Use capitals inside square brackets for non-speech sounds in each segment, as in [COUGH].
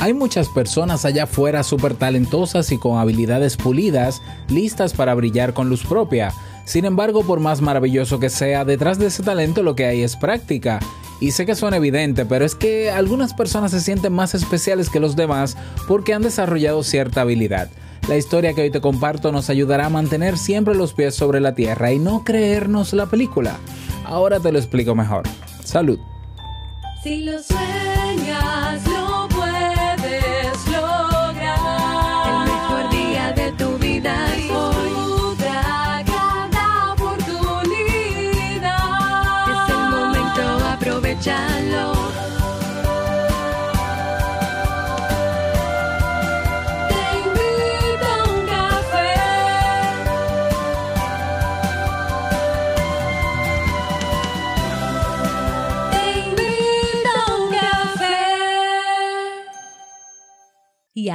Hay muchas personas allá afuera súper talentosas y con habilidades pulidas, listas para brillar con luz propia. Sin embargo, por más maravilloso que sea, detrás de ese talento lo que hay es práctica. Y sé que suena evidente, pero es que algunas personas se sienten más especiales que los demás porque han desarrollado cierta habilidad. La historia que hoy te comparto nos ayudará a mantener siempre los pies sobre la tierra y no creernos la película. Ahora te lo explico mejor. Salud. Si lo sueñas,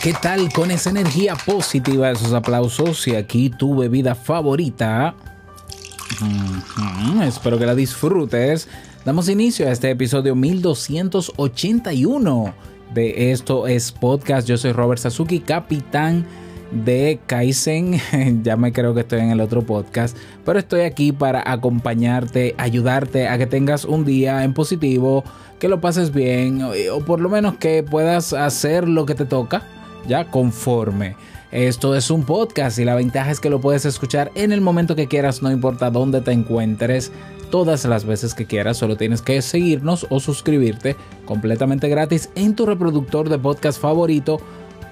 ¿Qué tal? Con esa energía positiva, esos aplausos y aquí tu bebida favorita. Espero que la disfrutes. Damos inicio a este episodio 1281 de Esto es Podcast. Yo soy Robert Sasuki, capitán de Kaizen. [LAUGHS] ya me creo que estoy en el otro podcast, pero estoy aquí para acompañarte, ayudarte a que tengas un día en positivo, que lo pases bien o por lo menos que puedas hacer lo que te toca, ya conforme. Esto es un podcast y la ventaja es que lo puedes escuchar en el momento que quieras, no importa dónde te encuentres, todas las veces que quieras, solo tienes que seguirnos o suscribirte completamente gratis en tu reproductor de podcast favorito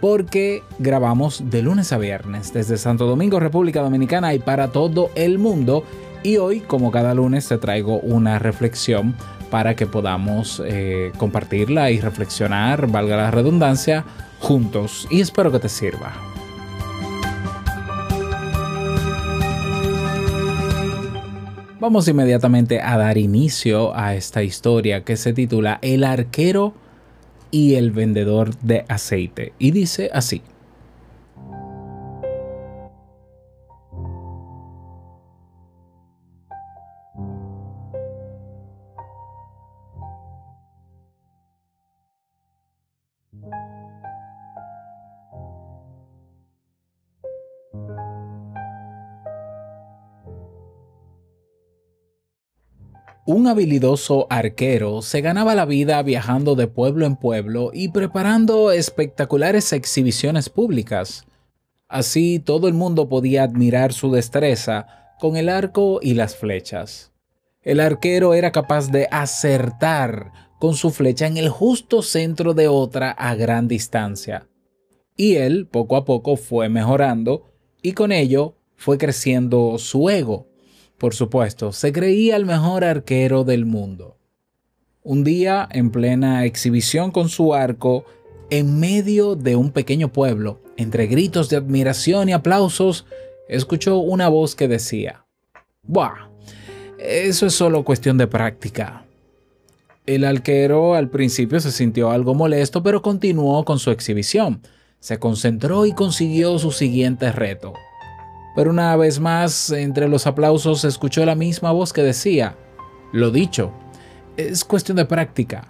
porque grabamos de lunes a viernes desde Santo Domingo, República Dominicana y para todo el mundo. Y hoy, como cada lunes, te traigo una reflexión para que podamos eh, compartirla y reflexionar, valga la redundancia, juntos. Y espero que te sirva. Vamos inmediatamente a dar inicio a esta historia que se titula El arquero y el vendedor de aceite. Y dice así. Un habilidoso arquero se ganaba la vida viajando de pueblo en pueblo y preparando espectaculares exhibiciones públicas. Así todo el mundo podía admirar su destreza con el arco y las flechas. El arquero era capaz de acertar con su flecha en el justo centro de otra a gran distancia. Y él poco a poco fue mejorando y con ello fue creciendo su ego. Por supuesto, se creía el mejor arquero del mundo. Un día, en plena exhibición con su arco, en medio de un pequeño pueblo, entre gritos de admiración y aplausos, escuchó una voz que decía, ¡Buah! Eso es solo cuestión de práctica. El arquero al principio se sintió algo molesto, pero continuó con su exhibición. Se concentró y consiguió su siguiente reto. Pero una vez más, entre los aplausos se escuchó la misma voz que decía, lo dicho, es cuestión de práctica.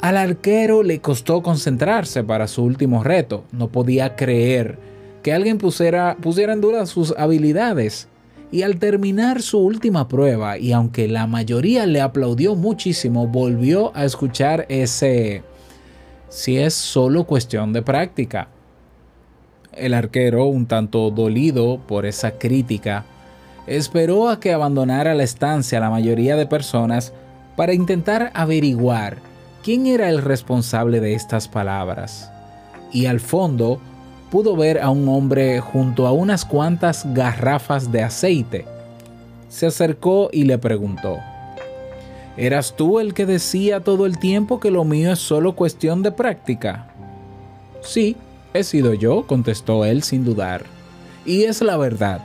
Al arquero le costó concentrarse para su último reto. No podía creer que alguien pusiera, pusiera en duda sus habilidades. Y al terminar su última prueba, y aunque la mayoría le aplaudió muchísimo, volvió a escuchar ese... si es solo cuestión de práctica. El arquero, un tanto dolido por esa crítica, esperó a que abandonara la estancia la mayoría de personas para intentar averiguar quién era el responsable de estas palabras. Y al fondo pudo ver a un hombre junto a unas cuantas garrafas de aceite. Se acercó y le preguntó, ¿Eras tú el que decía todo el tiempo que lo mío es solo cuestión de práctica? Sí, He sido yo, contestó él sin dudar. Y es la verdad.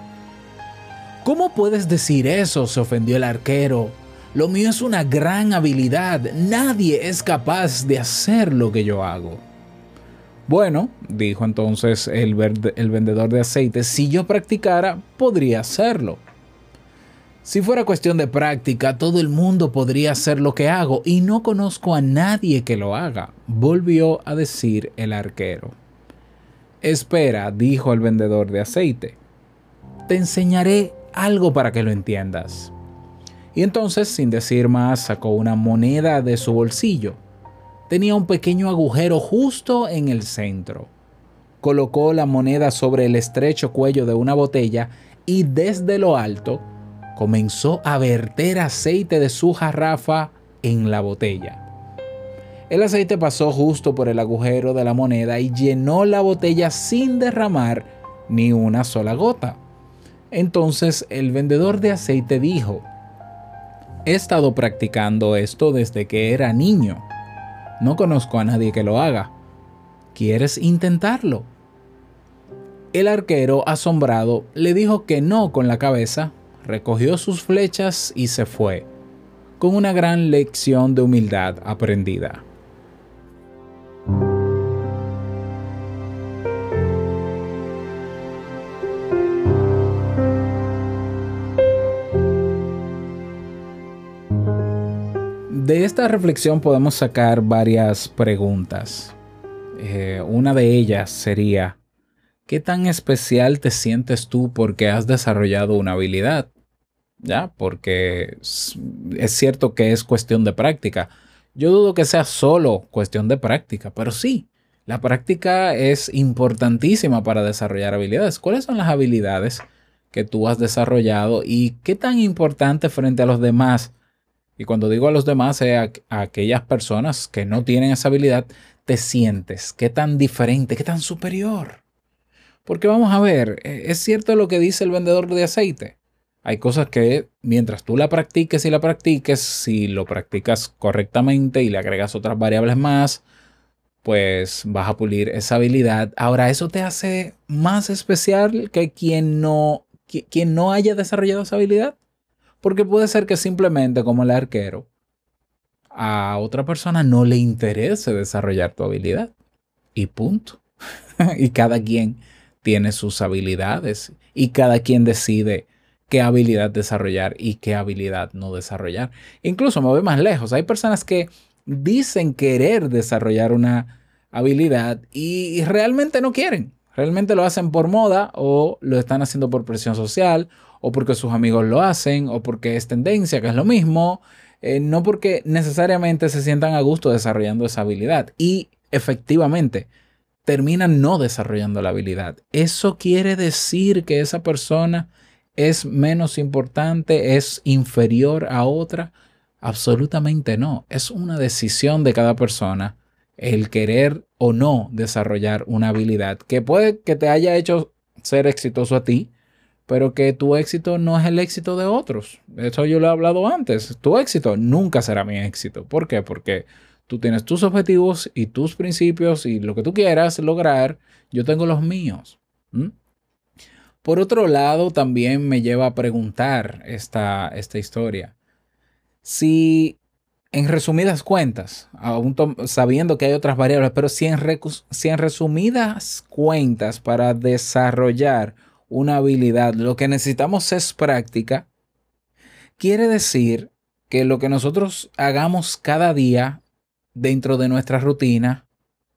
¿Cómo puedes decir eso? se ofendió el arquero. Lo mío es una gran habilidad. Nadie es capaz de hacer lo que yo hago. Bueno, dijo entonces el, el vendedor de aceite, si yo practicara, podría hacerlo. Si fuera cuestión de práctica, todo el mundo podría hacer lo que hago y no conozco a nadie que lo haga, volvió a decir el arquero. Espera, dijo el vendedor de aceite, te enseñaré algo para que lo entiendas. Y entonces, sin decir más, sacó una moneda de su bolsillo. Tenía un pequeño agujero justo en el centro. Colocó la moneda sobre el estrecho cuello de una botella y desde lo alto comenzó a verter aceite de su jarrafa en la botella. El aceite pasó justo por el agujero de la moneda y llenó la botella sin derramar ni una sola gota. Entonces el vendedor de aceite dijo, He estado practicando esto desde que era niño. No conozco a nadie que lo haga. ¿Quieres intentarlo? El arquero, asombrado, le dijo que no con la cabeza, recogió sus flechas y se fue, con una gran lección de humildad aprendida. De esta reflexión podemos sacar varias preguntas. Eh, una de ellas sería, ¿qué tan especial te sientes tú porque has desarrollado una habilidad? ¿Ya? Porque es cierto que es cuestión de práctica. Yo dudo que sea solo cuestión de práctica, pero sí, la práctica es importantísima para desarrollar habilidades. ¿Cuáles son las habilidades que tú has desarrollado y qué tan importante frente a los demás? Y cuando digo a los demás, a, aquellas personas que no tienen esa habilidad, te sientes, qué tan diferente, qué tan superior. Porque vamos a ver, eh, es cierto lo que dice el vendedor de aceite. Hay cosas que mientras tú la practiques y la practiques, si lo practicas correctamente y le agregas otras variables más, pues vas a pulir esa habilidad. Ahora, eso te hace más especial que quien no, qui- quien no haya desarrollado esa habilidad. Porque puede ser que simplemente como el arquero, a otra persona no le interese desarrollar tu habilidad. Y punto. [LAUGHS] y cada quien tiene sus habilidades y cada quien decide qué habilidad desarrollar y qué habilidad no desarrollar. Incluso me voy más lejos. Hay personas que dicen querer desarrollar una habilidad y realmente no quieren. Realmente lo hacen por moda o lo están haciendo por presión social o porque sus amigos lo hacen o porque es tendencia, que es lo mismo. eh, no porque necesariamente se sientan a gusto desarrollando esa habilidad. Y efectivamente, terminan no desarrollando la habilidad. ¿Eso quiere decir que esa persona es menos importante, es inferior a otra? Absolutamente no. Es una decisión de cada persona el querer o no desarrollar una habilidad que puede que te haya hecho ser exitoso a ti, pero que tu éxito no es el éxito de otros. Eso yo lo he hablado antes. Tu éxito nunca será mi éxito. ¿Por qué? Porque tú tienes tus objetivos y tus principios y lo que tú quieras lograr, yo tengo los míos. Por otro lado, también me lleva a preguntar esta, esta historia. Si, en resumidas cuentas, sabiendo que hay otras variables, pero si en resumidas cuentas para desarrollar una habilidad, lo que necesitamos es práctica, quiere decir que lo que nosotros hagamos cada día dentro de nuestra rutina,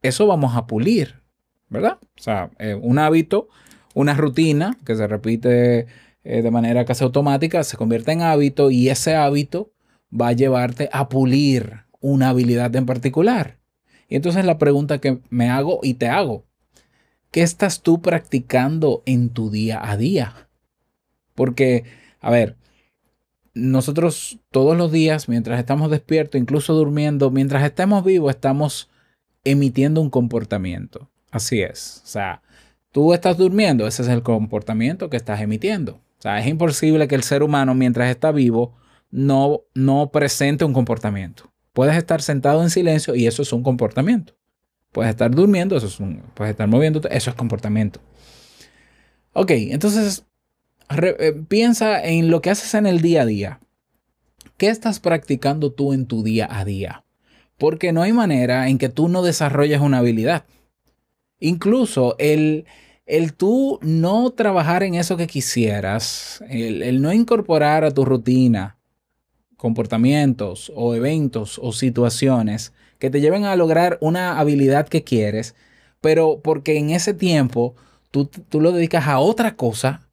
eso vamos a pulir, ¿verdad? O sea, eh, un hábito, una rutina que se repite eh, de manera casi automática, se convierte en hábito y ese hábito va a llevarte a pulir una habilidad en particular. Y entonces la pregunta que me hago y te hago, ¿qué estás tú practicando en tu día a día? Porque, a ver, nosotros todos los días, mientras estamos despiertos, incluso durmiendo, mientras estemos vivos, estamos emitiendo un comportamiento. Así es. O sea, tú estás durmiendo, ese es el comportamiento que estás emitiendo. O sea, es imposible que el ser humano, mientras está vivo, no, no presente un comportamiento. Puedes estar sentado en silencio y eso es un comportamiento. Puedes estar durmiendo, eso puedes estar moviéndote, eso es comportamiento. Ok, entonces eh, piensa en lo que haces en el día a día. ¿Qué estás practicando tú en tu día a día? Porque no hay manera en que tú no desarrolles una habilidad. Incluso el, el tú no trabajar en eso que quisieras, el, el no incorporar a tu rutina comportamientos o eventos o situaciones que te lleven a lograr una habilidad que quieres, pero porque en ese tiempo tú, tú lo dedicas a otra cosa,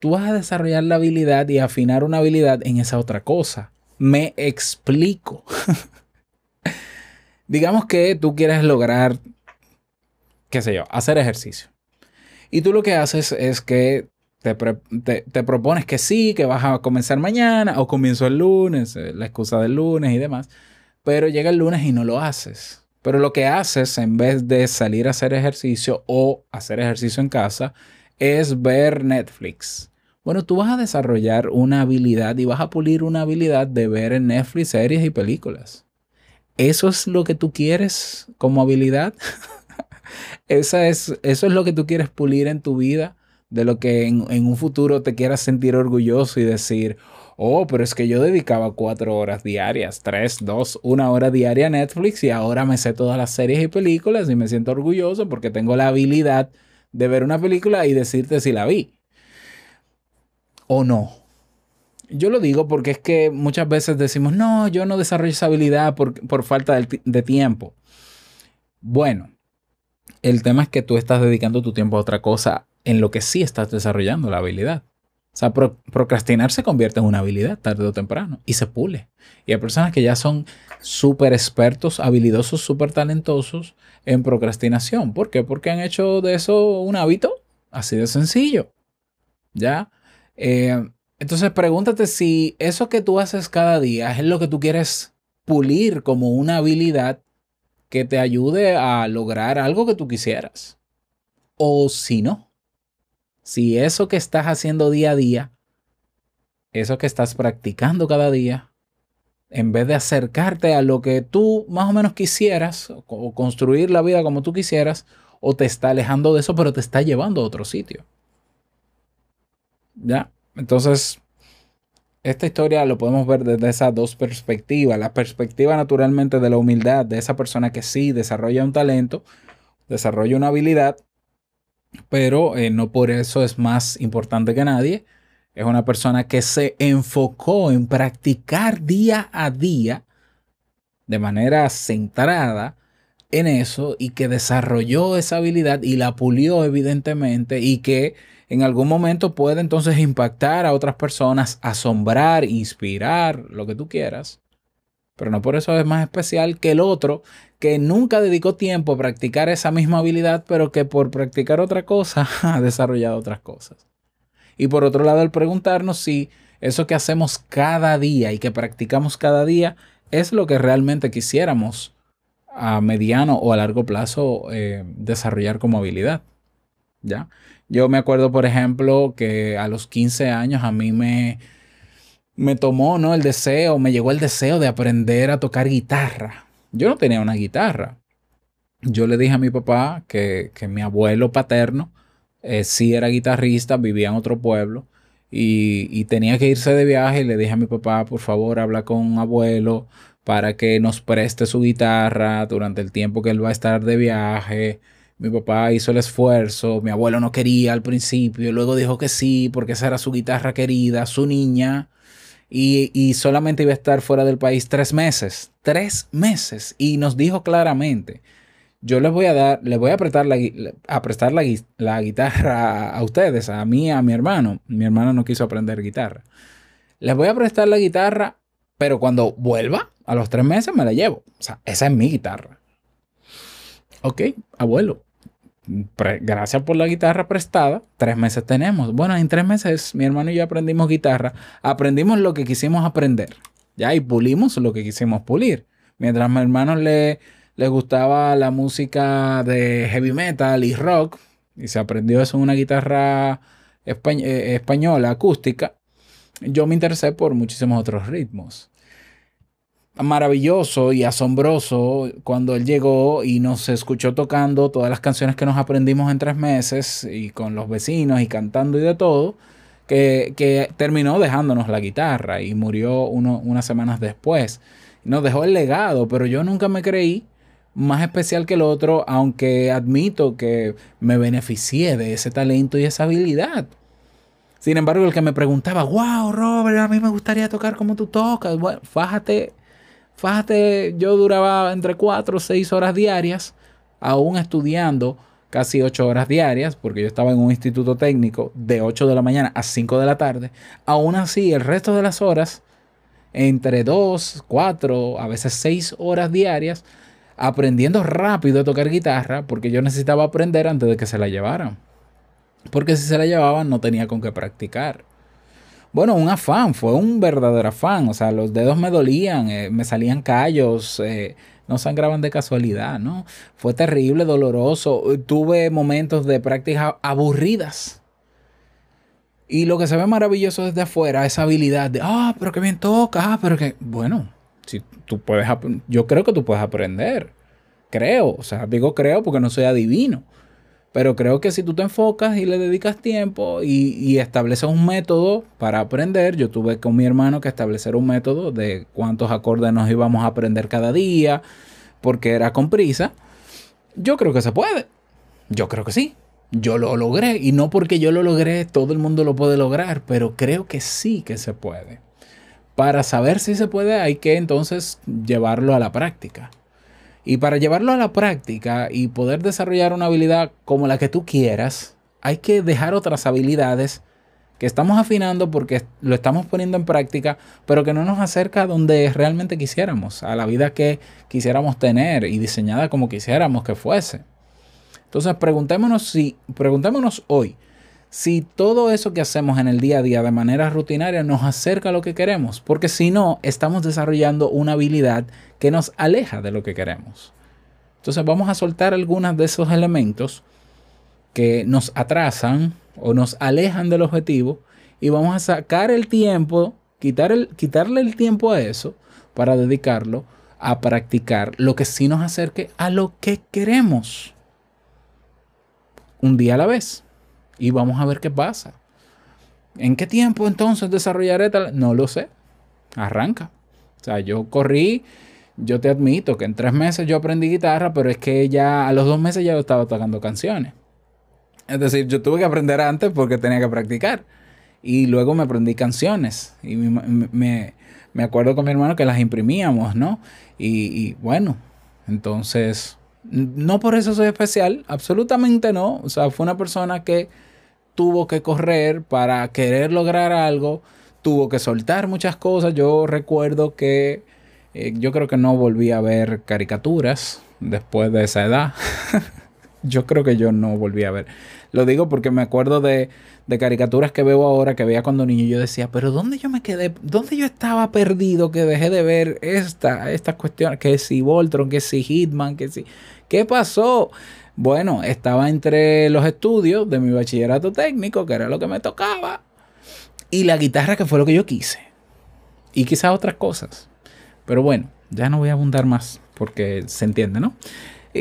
tú vas a desarrollar la habilidad y afinar una habilidad en esa otra cosa. Me explico. [LAUGHS] Digamos que tú quieres lograr, qué sé yo, hacer ejercicio. Y tú lo que haces es que te, te- te propones que sí, que vas a comenzar mañana o comienzo el lunes, eh, la excusa del lunes y demás. Pero llega el lunes y no lo haces. Pero lo que haces en vez de salir a hacer ejercicio o hacer ejercicio en casa es ver Netflix. Bueno, tú vas a desarrollar una habilidad y vas a pulir una habilidad de ver en Netflix series y películas. ¿Eso es lo que tú quieres como habilidad? [LAUGHS] Esa es, eso es lo que tú quieres pulir en tu vida, de lo que en, en un futuro te quieras sentir orgulloso y decir, oh, pero es que yo dedicaba cuatro horas diarias, tres, dos, una hora diaria a Netflix y ahora me sé todas las series y películas y me siento orgulloso porque tengo la habilidad de ver una película y decirte si la vi o no. Yo lo digo porque es que muchas veces decimos, no, yo no desarrollo esa habilidad por, por falta de, ti- de tiempo. Bueno, el tema es que tú estás dedicando tu tiempo a otra cosa en lo que sí estás desarrollando la habilidad. O sea, pro- procrastinar se convierte en una habilidad tarde o temprano y se pule. Y hay personas que ya son súper expertos, habilidosos, súper talentosos en procrastinación. ¿Por qué? Porque han hecho de eso un hábito así de sencillo. ¿Ya? Eh, entonces pregúntate si eso que tú haces cada día es lo que tú quieres pulir como una habilidad que te ayude a lograr algo que tú quisieras. O si no, si eso que estás haciendo día a día, eso que estás practicando cada día, en vez de acercarte a lo que tú más o menos quisieras, o, construir la vida como tú quisieras, o te está alejando de eso, pero te está llevando a otro sitio. ¿Ya? Entonces, esta historia lo podemos ver desde esas dos perspectivas. La perspectiva naturalmente de la humildad, de esa persona que sí desarrolla un talento, desarrolla una habilidad, pero eh, no por eso es más importante que nadie. Es una persona que se enfocó en practicar día a día de manera centrada en eso y que desarrolló esa habilidad y la pulió evidentemente y que en algún momento puede entonces impactar a otras personas, asombrar, inspirar, lo que tú quieras. Pero no por eso es más especial que el otro que nunca dedicó tiempo a practicar esa misma habilidad, pero que por practicar otra cosa [LAUGHS] ha desarrollado otras cosas. Y por otro lado, el preguntarnos si eso que hacemos cada día y que practicamos cada día es lo que realmente quisiéramos a mediano o a largo plazo eh, desarrollar como habilidad. ¿Ya? Yo me acuerdo, por ejemplo, que a los 15 años a mí me, me tomó, ¿no? El deseo, me llegó el deseo de aprender a tocar guitarra. Yo no tenía una guitarra. Yo le dije a mi papá que, que mi abuelo paterno eh, sí era guitarrista, vivía en otro pueblo y, y tenía que irse de viaje le dije a mi papá, por favor, habla con abuelo para que nos preste su guitarra durante el tiempo que él va a estar de viaje. Mi papá hizo el esfuerzo, mi abuelo no quería al principio, luego dijo que sí, porque esa era su guitarra querida, su niña, y, solamente iba a estar fuera del país tres meses, tres meses, y nos dijo claramente, yo les voy a dar, les voy a prestar la, a prestar la, gui- la guitarra a ustedes, a mí, a mi hermano. Mi hermano no quiso aprender guitarra. Les voy a prestar la guitarra, pero cuando vuelva, a los tres meses me la llevo. O sea, esa es mi guitarra. Ok, abuelo. Gracias por la guitarra prestada. Tres meses tenemos. Bueno, en tres meses mi hermano y yo aprendimos guitarra. Aprendimos lo que quisimos aprender. Ya, y pulimos lo que quisimos pulir. Mientras a mi hermano le, le gustaba la música de heavy metal y rock, y se aprendió eso en una guitarra eh, española acústica, yo me interesé por muchísimos otros ritmos. Maravilloso y asombroso cuando él llegó y nos escuchó tocando todas las canciones que nos aprendimos en tres meses y con los vecinos y cantando y de todo, que, que terminó dejándonos la guitarra y murió uno- unas semanas después. Nos dejó el legado, pero yo nunca me creí más especial que el otro, aunque admito que me beneficié de ese talento y esa habilidad. Sin embargo, el que me preguntaba, wow, Robert, a mí me gustaría tocar como tú tocas. Bueno, fájate, yo duraba entre 4 o 6 horas diarias, aún estudiando casi 8 horas diarias, porque yo estaba en un instituto técnico de 8 de la mañana a 5 de la tarde. Aún así, el resto de las horas, entre 2, 4, a veces 6 horas diarias, aprendiendo rápido a tocar guitarra, porque yo necesitaba aprender antes de que se la llevaran. Porque si se la llevaban no tenía con qué practicar. Bueno, un afán, fue un verdadero afán. O sea, los dedos me dolían, eh, me salían callos, eh, no sangraban de casualidad, ¿no? Fue terrible, doloroso. Tuve momentos de prácticas aburridas. Y lo que se ve maravilloso desde afuera, esa habilidad de, ah, pero que bien toca, ah, pero que, bueno, si tú puedes, yo creo que tú puedes aprender. Creo, o sea, digo creo porque no soy adivino. Pero creo que si tú te enfocas y le dedicas tiempo y, estableces un método para aprender, yo tuve con mi hermano que establecer un método de cuántos acordes nos íbamos a aprender cada día, porque era con prisa. Yo creo que se puede. Yo creo que sí. Yo lo logré. Y no porque yo lo logré, todo el mundo lo puede lograr, pero creo que sí que se puede. Para saber si se puede, hay que entonces llevarlo a la práctica. Y para llevarlo a la práctica y poder desarrollar una habilidad como la que tú quieras, hay que dejar otras habilidades que estamos afinando porque lo estamos poniendo en práctica, pero que no nos acerca a donde realmente quisiéramos, a la vida que quisiéramos tener y diseñada como quisiéramos que fuese. Entonces, preguntémonos si preguntémonos hoy si todo eso que hacemos en el día a día de manera rutinaria nos acerca a lo que queremos, porque si no, estamos desarrollando una habilidad que nos aleja de lo que queremos. Entonces vamos a soltar algunos de esos elementos que nos atrasan o nos alejan del objetivo y vamos a sacar el tiempo, quitarle el tiempo a eso para dedicarlo a practicar lo que sí nos acerque a lo que queremos. Un día a la vez y vamos a ver qué pasa. ¿En qué tiempo entonces desarrollaré tal? No lo sé. Arranca. O sea, yo corrí, yo te admito que en tres meses yo aprendí guitarra, pero es que ya a los dos meses ya yo estaba tocando canciones. Es decir, yo tuve que aprender antes porque tenía que practicar. Y luego me aprendí canciones. Y me, me, me acuerdo con mi hermano que las imprimíamos, ¿no? Y, y bueno, entonces, no por eso soy especial, absolutamente no. O sea, fue una persona que tuvo que correr para querer lograr algo, tuvo que soltar muchas cosas. Yo recuerdo que eh, yo creo que no volví a ver caricaturas después de esa edad. [LAUGHS] yo creo que yo no volví a ver. Lo digo porque me acuerdo de, de, caricaturas que veo ahora, que veía cuando niño. Yo decía, pero ¿dónde yo me quedé? ¿Dónde yo estaba perdido que dejé de ver esta, estas cuestiones? Que si Voltron, que si Hitman, que si... ¿Qué pasó? Bueno, estaba entre los estudios de mi bachillerato técnico, que era lo que me tocaba, y la guitarra, que fue lo que yo quise. Y quizás otras cosas. Pero bueno, ya no voy a abundar más, porque se entiende, ¿no?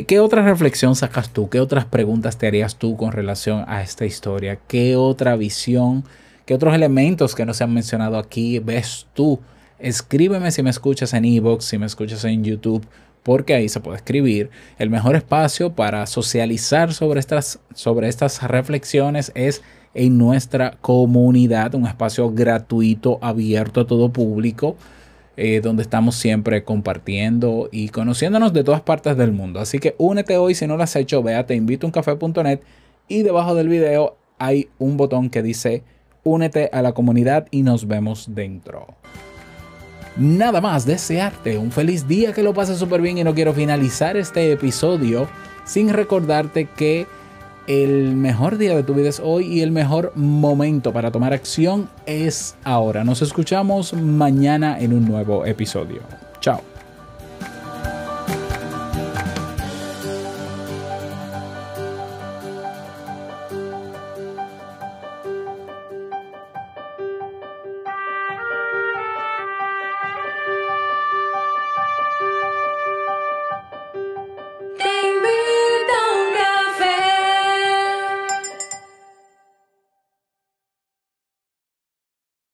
¿Qué otra reflexión sacas tú? ¿Qué otras preguntas te harías tú con relación a esta historia? ¿Qué otra visión? ¿Qué otros elementos que no se han mencionado aquí ves tú? Escríbeme si me escuchas en Evox, si me escuchas en YouTube, porque ahí se puede escribir. El mejor espacio para socializar sobre estas, sobre estas reflexiones es en nuestra comunidad, un espacio gratuito, abierto a todo público eh, donde estamos siempre compartiendo y conociéndonos de todas partes del mundo. Así que únete hoy si no lo has hecho, ve a teinvitouncafe.net y debajo del video hay un botón que dice únete a la comunidad y nos vemos dentro. Nada más, desearte un feliz día, que lo pases súper bien y no quiero finalizar este episodio sin recordarte que el mejor día de tu vida es hoy y el mejor momento para tomar acción es ahora. Nos escuchamos mañana en un nuevo episodio. Chao.